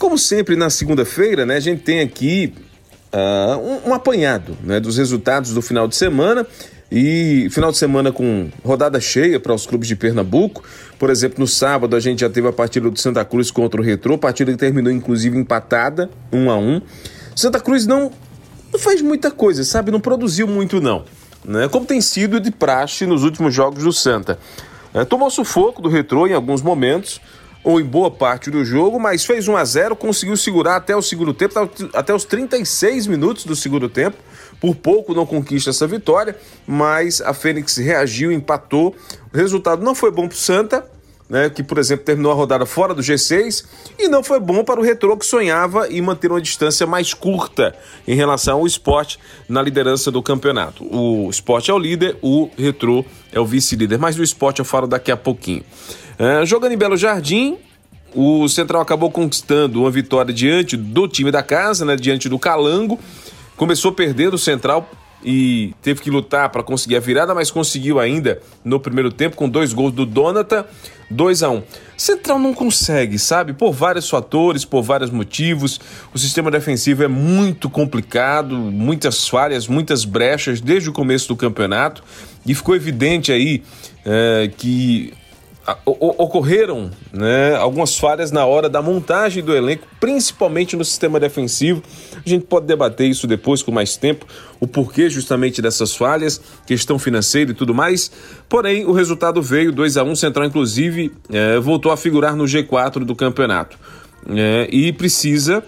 Como sempre, na segunda-feira, né, a gente tem aqui uh, um, um apanhado né, dos resultados do final de semana. E final de semana com rodada cheia para os clubes de Pernambuco. Por exemplo, no sábado a gente já teve a partida do Santa Cruz contra o Retrô, partida que terminou inclusive empatada, 1 um a 1 um. Santa Cruz não, não faz muita coisa, sabe? Não produziu muito não, né? Como tem sido de praxe nos últimos jogos do Santa. É, tomou sufoco do Retrô em alguns momentos, ou em boa parte do jogo, mas fez 1 a 0 conseguiu segurar até o segundo tempo, até os 36 minutos do segundo tempo. Por pouco não conquista essa vitória, mas a Fênix reagiu, empatou. O resultado não foi bom para o Santa, né, que, por exemplo, terminou a rodada fora do G6, e não foi bom para o Retrô, que sonhava em manter uma distância mais curta em relação ao esporte na liderança do campeonato. O esporte é o líder, o Retrô é o vice-líder, mas do esporte eu falo daqui a pouquinho. É, jogando em Belo Jardim, o Central acabou conquistando uma vitória diante do time da casa, né, diante do Calango. Começou perdendo o Central e teve que lutar para conseguir a virada, mas conseguiu ainda no primeiro tempo com dois gols do Donata, 2 a 1. Um. Central não consegue, sabe? Por vários fatores, por vários motivos. O sistema defensivo é muito complicado, muitas falhas, muitas brechas desde o começo do campeonato e ficou evidente aí é, que ocorreram né, algumas falhas na hora da montagem do elenco, principalmente no sistema defensivo. A gente pode debater isso depois com mais tempo, o porquê justamente dessas falhas, questão financeira e tudo mais. Porém, o resultado veio 2 a 1 Central, inclusive, é, voltou a figurar no G4 do campeonato. É, e precisa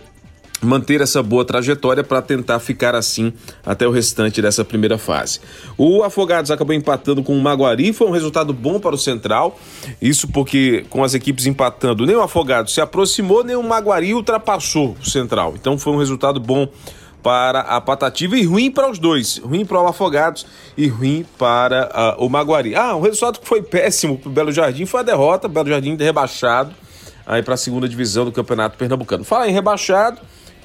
manter essa boa trajetória para tentar ficar assim até o restante dessa primeira fase. O Afogados acabou empatando com o Maguari, foi um resultado bom para o Central, isso porque com as equipes empatando, nem o Afogados se aproximou, nem o Maguari ultrapassou o Central. Então foi um resultado bom para a Patativa e ruim para os dois, ruim para o Afogados e ruim para uh, o Maguari. Ah, o resultado que foi péssimo para o Belo Jardim foi a derrota, Belo Jardim rebaixado aí para a segunda divisão do Campeonato Pernambucano. Fala em rebaixado,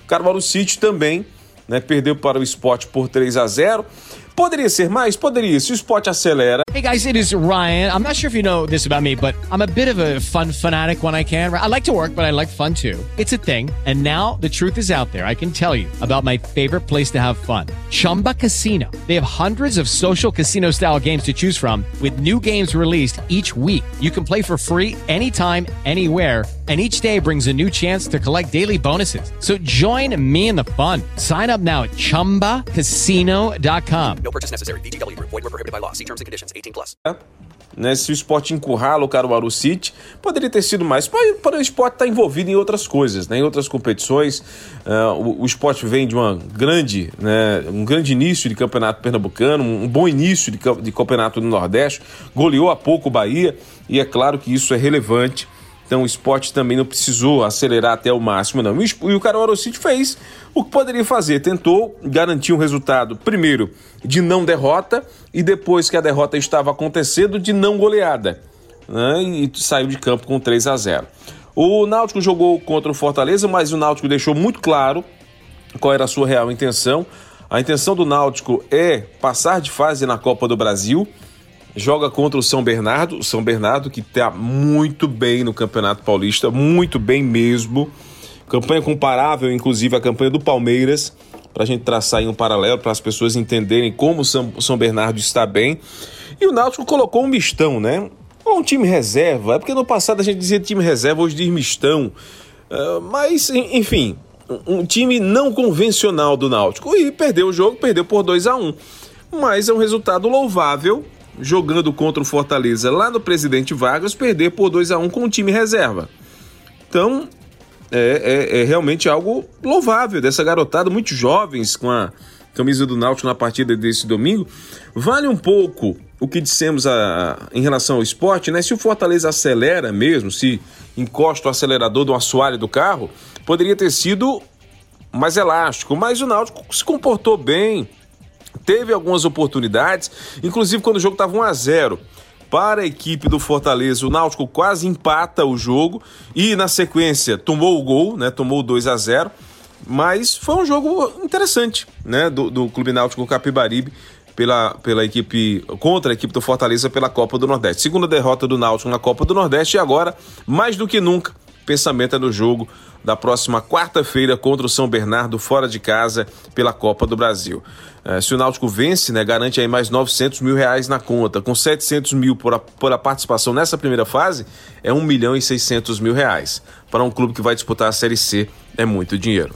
Caruaru City também né, perdeu para o esporte por 3 a 0 Poderia ser mais? Poderia, se o esporte acelera. Hey guys, it is Ryan. I'm not sure if you know this about me, but I'm a bit of a fun fanatic when I can. I like to work, but I like fun too. It's a thing. And now the truth is out there. I can tell you about my favorite place to have fun. Chumba Casino. They have hundreds of social casino style games to choose from with new games released each week. You can play for free anytime, anywhere and each day brings a new chance to collect daily bonuses. So join me in the fun. Sign up now at ChumbaCasino.com. No purchase necessary. VGW. Void were prohibited by law. See terms and conditions. 18 plus. Né, se o esporte encurrala o Caruaru City, poderia ter sido mais. Para o esporte estar tá envolvido em outras coisas, né, em outras competições. Uh, o, o, esporte vem de uma grande, né, um grande início de campeonato pernambucano, um bom início de, de campeonato no Nordeste, goleou há pouco o Bahia, e é claro que isso é relevante então o esporte também não precisou acelerar até o máximo, não. E o Caruaru City fez o que poderia fazer. Tentou garantir um resultado, primeiro, de não derrota, e depois que a derrota estava acontecendo, de não goleada. Né? E saiu de campo com 3 a 0. O Náutico jogou contra o Fortaleza, mas o Náutico deixou muito claro qual era a sua real intenção. A intenção do Náutico é passar de fase na Copa do Brasil joga contra o São Bernardo, o São Bernardo que está muito bem no Campeonato Paulista, muito bem mesmo. Campanha comparável, inclusive, à campanha do Palmeiras, para a gente traçar aí um paralelo, para as pessoas entenderem como o São Bernardo está bem. E o Náutico colocou um mistão, né? Ou um time reserva. É porque no passado a gente dizia time reserva, hoje diz mistão. Uh, mas, enfim, um time não convencional do Náutico. E perdeu o jogo, perdeu por 2 a 1 um. Mas é um resultado louvável jogando contra o Fortaleza lá no Presidente Vargas, perder por 2 a 1 com o time reserva. Então, é, é, é, realmente algo louvável dessa garotada, muito jovens, com a camisa do Náutico na partida desse domingo. Vale um pouco o que dissemos a, em relação ao esporte, né? Se o Fortaleza acelera mesmo, se encosta o acelerador do assoalho do carro, poderia ter sido mais elástico, mas o Náutico se comportou bem, teve algumas oportunidades, inclusive quando o jogo estava 1 a 0 para a equipe do Fortaleza. O Náutico quase empata o jogo e na sequência tomou o gol, né? Tomou 2 a 0. Mas foi um jogo interessante, né, do, do Clube Náutico Capibaribe pela, pela equipe contra a equipe do Fortaleza pela Copa do Nordeste. Segunda derrota do Náutico na Copa do Nordeste e agora, mais do que nunca, pensamento é no jogo da próxima quarta-feira contra o São Bernardo fora de casa pela Copa do Brasil. É, se o Náutico vence, né, garante aí mais 900 mil reais na conta. Com 700 mil por a, por a participação nessa primeira fase, é 1 milhão e 600 mil reais. Para um clube que vai disputar a Série C, é muito dinheiro.